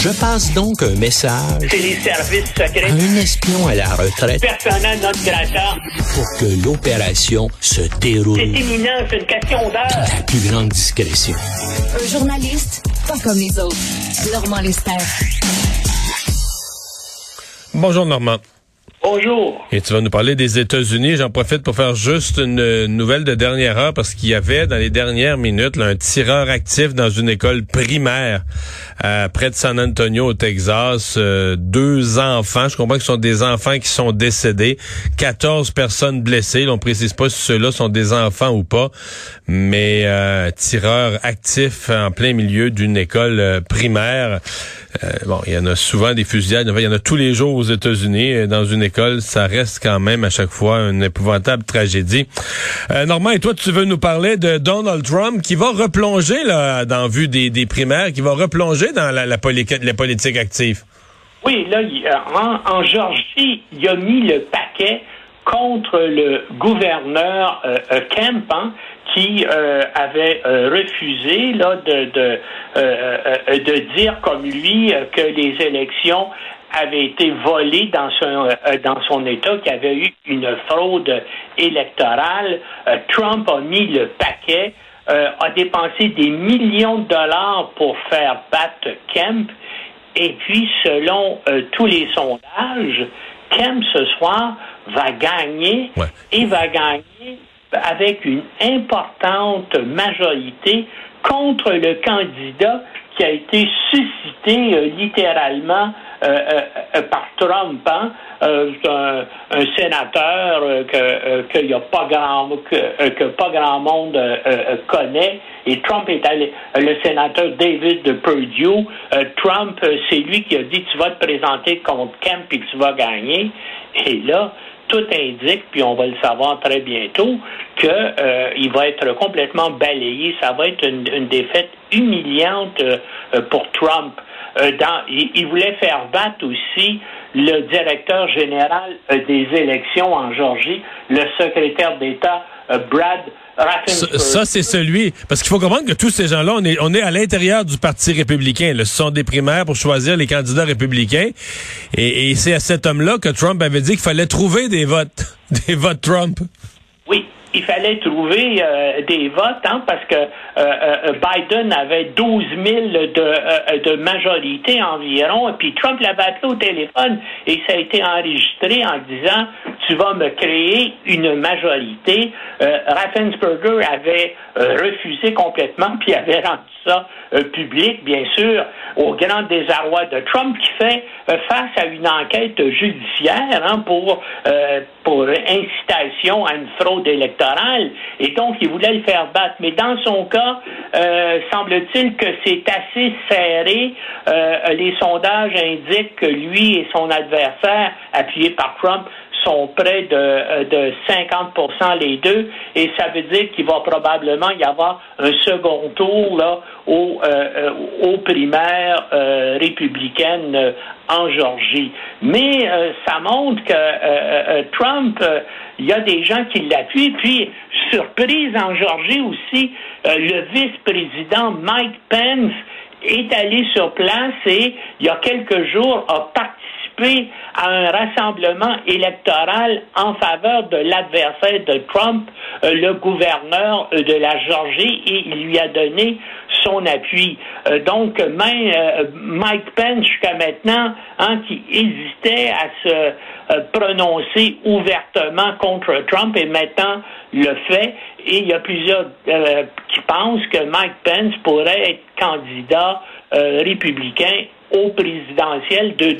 Je passe donc un message C'est les services secrets. à un espion à la retraite Personnel notre grata. pour que l'opération se déroule C'est imminent, c'est une question dans d'heure. la plus grande discrétion. Un journaliste pas comme les autres. Normand Lester. Bonjour Normand. Bonjour. Et tu vas nous parler des États-Unis. J'en profite pour faire juste une nouvelle de dernière heure parce qu'il y avait dans les dernières minutes là, un tireur actif dans une école primaire euh, près de San Antonio au Texas. Euh, deux enfants, je comprends que ce sont des enfants qui sont décédés. 14 personnes blessées. Là, on précise pas si ceux-là sont des enfants ou pas, mais euh, tireur actif en plein milieu d'une école euh, primaire. Euh, bon, il y en a souvent des fusillades. Il y en a tous les jours aux États-Unis. Euh, Dans une école, ça reste quand même à chaque fois une épouvantable tragédie. Euh, Normand, et toi, tu veux nous parler de Donald Trump qui va replonger là, dans vue des, des primaires, qui va replonger dans la, la, la politique active? Oui, là, en, en Georgie, il a mis le paquet contre le gouverneur euh, Kemp, hein, qui euh, avait euh, refusé là, de, de, euh, de dire comme lui que les élections avaient été volées dans son, euh, dans son État, qu'il y avait eu une fraude électorale. Euh, Trump a mis le paquet, euh, a dépensé des millions de dollars pour faire battre Kemp. Et puis, selon tous les sondages, Kemp ce soir va gagner Ouais. et va gagner avec une importante majorité contre le candidat qui a été suscité euh, littéralement euh, euh, par Trump, hein. Un, un sénateur que y a pas grand que, pas grand monde connaît. Et Trump est allé, le sénateur David Perdue. Trump, c'est lui qui a dit tu vas te présenter contre Kemp et tu vas gagner. Et là, tout indique, puis on va le savoir très bientôt, que euh, va être complètement balayé. Ça va être une défaite humiliante euh, pour Trump. Euh, dans, il, il voulait faire battre aussi le directeur général euh, des élections en Georgie, le secrétaire d'État Brad Ça, Raffensperger. ça, c'est celui. Parce qu'il faut comprendre que tous ces gens-là, on est, on est à l'intérieur du Parti républicain. là. Ce sont des primaires pour choisir les candidats républicains. Et, et c'est à cet homme-là que Trump avait dit qu'il fallait trouver des votes. Des votes Trump. Il fallait trouver euh, des votes, hein, parce que euh, euh, Biden avait 12 000 de, euh, de majorité environ, et puis Trump l'avait appelé au téléphone et ça a été enregistré en disant tu vas me créer une majorité. Euh, Raffensperger avait euh, refusé complètement, puis avait rendu ça euh, public, bien sûr, au grand désarroi de Trump, qui fait face à une enquête judiciaire hein, pour, pour incitation à une fraude électorale. Et donc, il voulait le faire battre. Mais dans son cas, semble-t-il que c'est assez serré. Les sondages indiquent que lui et son adversaire, appuyé par Trump, sont près de, euh, de 50 les deux, et ça veut dire qu'il va probablement y avoir un second tour là, au, euh, euh, aux primaires républicaines en Georgie. Mais ça montre que Trump, il y a des gens qui l'appuient. Puis, surprise en Georgie aussi, le vice-président Mike Pence est allé sur place et, il y a quelques jours, a participé à un rassemblement électoral en faveur de l'adversaire de Trump, euh, le gouverneur euh, de la Georgie, et il lui a donné son appui. Euh, donc, Mike Pence, jusqu'à maintenant, hein, qui hésitait à se prononcer ouvertement contre Trump, et maintenant le fait. Et il y a plusieurs qui pensent que Mike Pence pourrait être candidat républicain au présidentiel de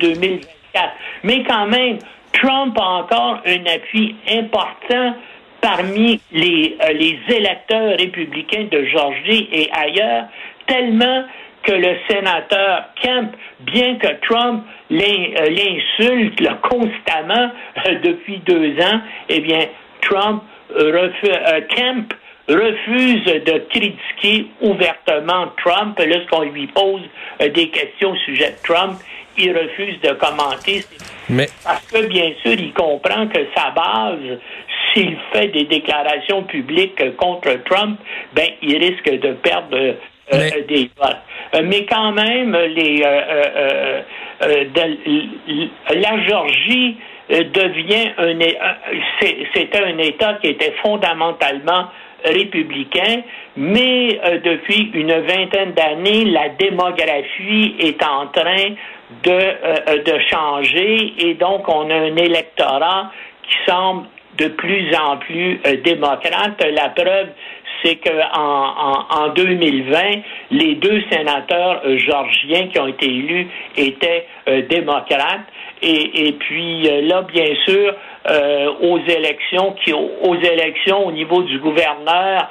2024. Mais quand même, Trump a encore un appui important parmi les, euh, les électeurs républicains de Georgie et ailleurs, tellement que le sénateur Kemp, bien que Trump euh, l'insulte constamment euh, depuis deux ans, eh bien, Trump Kemp refuse de critiquer ouvertement Trump lorsqu'on lui pose euh, des questions au sujet de Trump. Il refuse de commenter. Mais Parce que, bien sûr, il comprend que sa base, s'il fait des déclarations publiques contre Trump, ben, il risque de perdre euh, mais... des votes. mais quand même, les, la Georgie devient un, c'était un État qui était fondamentalement républicain, mais depuis une vingtaine d'années, la démographie est en train de, de changer et donc on a un électorat qui semble de plus en plus euh, démocrate. La preuve, c'est qu'en en, 2020, les deux sénateurs euh, georgiens qui ont été élus étaient euh, démocrates. Et puis là, bien sûr, aux élections qui aux élections au niveau du gouverneur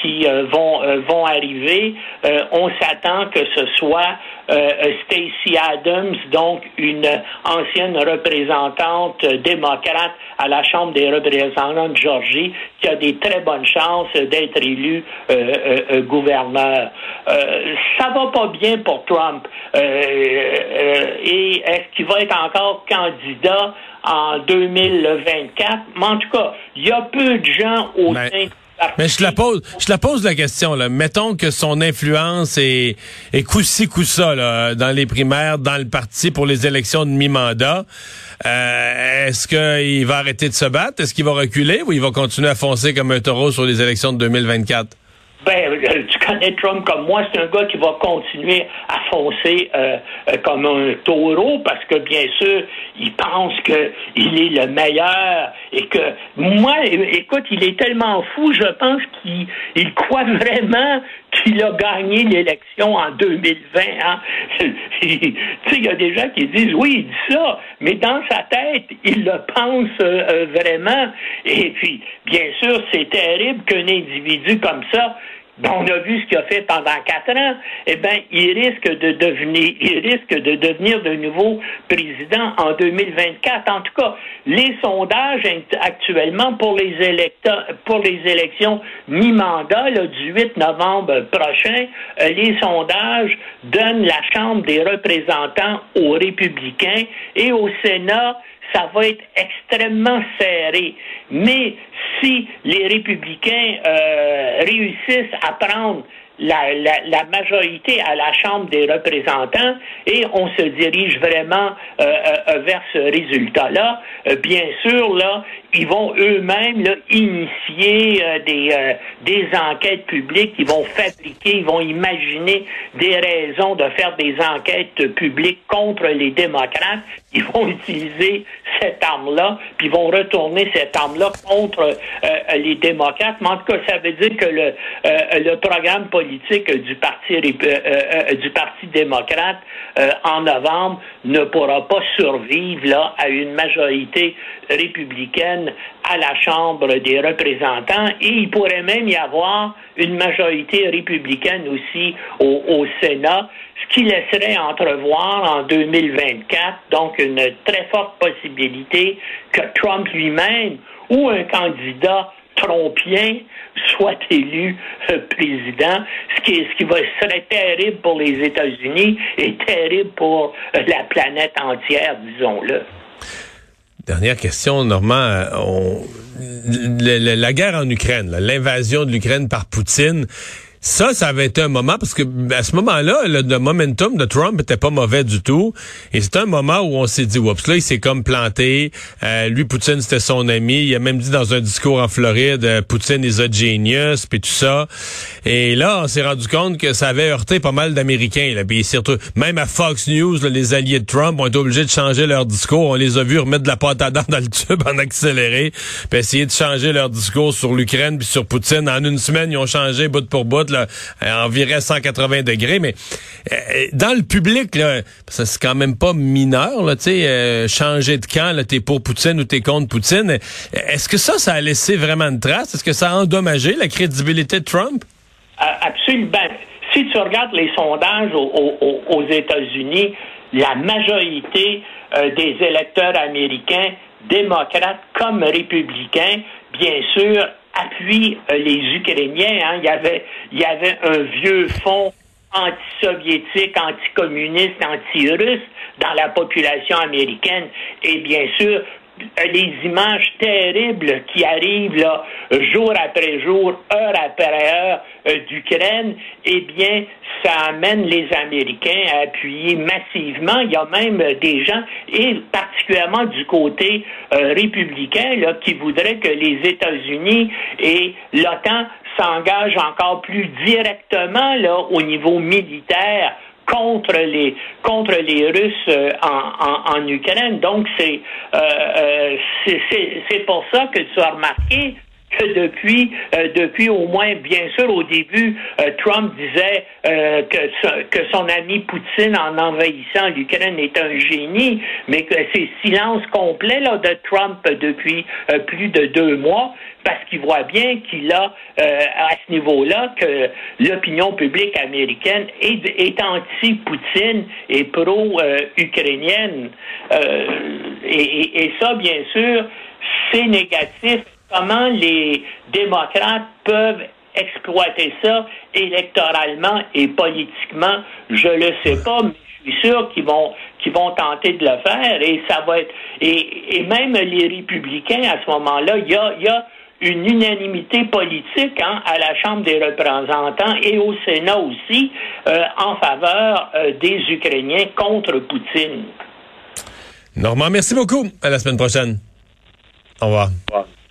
qui vont vont arriver, on s'attend que ce soit Stacey Adams, donc une ancienne représentante démocrate à la Chambre des représentants de Georgie, qui a des très bonnes chances d'être élu euh, euh, euh, gouverneur. ça va pas bien pour Trump. et est-ce qu'il va être encore candidat? En 2024? Mais en tout cas, il y a peu de gens au sein mais je la pose, je la pose la question là. Mettons que son influence est est coup-ci coup-ça là, dans les primaires, dans le parti pour les élections de mi-mandat. Euh, est-ce qu'il va arrêter de se battre? Est-ce qu'il va reculer ou il va continuer à foncer comme un taureau sur les élections de 2024 ben, tu connais Trump comme moi, c'est un gars qui va continuer à foncer euh, euh, comme un taureau parce que bien sûr, il pense qu'il est le meilleur et que moi, écoute, il est tellement fou, je pense qu'il croit vraiment qu'il a gagné l'élection en 2020. Hein? tu sais, il y a des gens qui disent oui, il dit ça, mais dans sa tête, il le pense vraiment. Et puis, bien sûr, c'est terrible qu'un individu comme ça on a vu ce qu'il a fait pendant quatre ans, eh bien, il risque de devenir, il risque de devenir de nouveau président en 2024. En tout cas, les sondages actuellement pour les pour les élections mi-mandat, du 8 novembre prochain, euh, les sondages donnent la Chambre des représentants aux républicains et au Sénat, ça va être extrêmement serré. Mais si les républicains euh, réussissent à prendre la, majorité à la Chambre des représentants et on se dirige vraiment euh, euh, vers ce résultat-là. bien sûr, là, ils vont eux-mêmes initier des, enquêtes publiques, ils vont fabriquer, ils vont imaginer des raisons de faire des enquêtes publiques contre les démocrates. Ils vont utiliser cette arme-là, puis ils vont retourner cette arme-là contre euh, les démocrates. En tout cas, ça veut dire que euh, le programme politique du Parti, euh, du parti démocrate en novembre ne pourra pas survivre là, à une majorité républicaine à la Chambre des représentants. Et il pourrait même y avoir une majorité républicaine aussi au, au Sénat ce qui laisserait entrevoir en 2024 donc une très forte possibilité que Trump lui-même ou un candidat trompien soit élu euh, président, ce qui, ce qui va, serait terrible pour les États-Unis et terrible pour euh, la planète entière, disons-le. Dernière question, Normand. Euh, la guerre en Ukraine, l'invasion de l'Ukraine par Poutine, ça, ça avait été un moment, parce que à ce moment-là, le, momentum de Trump était pas mauvais du tout. Et c'est un moment où on s'est dit, oups, là, il s'est comme planté. Euh, lui, Poutine, c'était son ami. Il a même dit dans un discours en Floride, euh, Poutine is a genius, puis tout ça. Et là, on s'est rendu compte que ça avait heurté pas mal d'Américains. Là. Surtout, même à Fox News, les alliés de Trump ont été obligés de changer leur discours. On les a vus remettre de la pâte à dents dans le tube en accéléré, puis essayer de changer leur discours sur l'Ukraine puis sur Poutine. En une semaine, ils ont changé bout pour bout là, environ 180 degrés, mais euh, dans le public, ça c'est quand même pas mineur, tu sais, euh, changer de camp, t'es pour Poutine ou t'es contre Poutine. Est-ce que ça, ça a laissé vraiment une trace? Est-ce que ça a endommagé la crédibilité de Trump? Absolument. Si tu regardes les sondages aux, États-Unis, la majorité euh, des électeurs américains, démocrates comme républicains, bien sûr, appuie euh, les Ukrainiens. Hein. Il, y avait, il y avait un vieux fond anti-soviétique, anti-communiste, anti-russe dans la population américaine. Et bien sûr, les images terribles qui arrivent là, jour après jour, heure après heure euh, d'Ukraine, eh bien, ça amène les Américains à appuyer massivement. Il y a même des gens, et particulièrement du côté euh, républicain, là, qui voudraient que les États-Unis et l'OTAN s'engagent encore plus directement là, au niveau militaire contre les contre les Russes euh, en, en, Ukraine. Donc c'est euh, euh c'est pour ça que tu as remarqué que depuis, euh, depuis au moins, bien sûr, au début, euh, Trump disait euh, que, que son ami Poutine, en envahissant l'Ukraine, est un génie, mais que c'est silence complet là, de Trump depuis plus de deux mois, parce qu'il voit bien qu'il a, à ce niveau-là, que l'opinion publique américaine est, anti-Poutine et pro-ukrainienne. Et, et ça, bien sûr, c'est négatif Comment les démocrates peuvent exploiter ça électoralement et politiquement, je le sais pas, mais je suis sûr qu'ils vont qu'ils vont tenter de le faire et ça va être et, même les républicains à ce moment-là, il y a, y a une unanimité politique hein, à la Chambre des représentants et au Sénat aussi euh, en faveur euh, des Ukrainiens contre Poutine. Normand, merci beaucoup. À la semaine prochaine. Au revoir. Au revoir.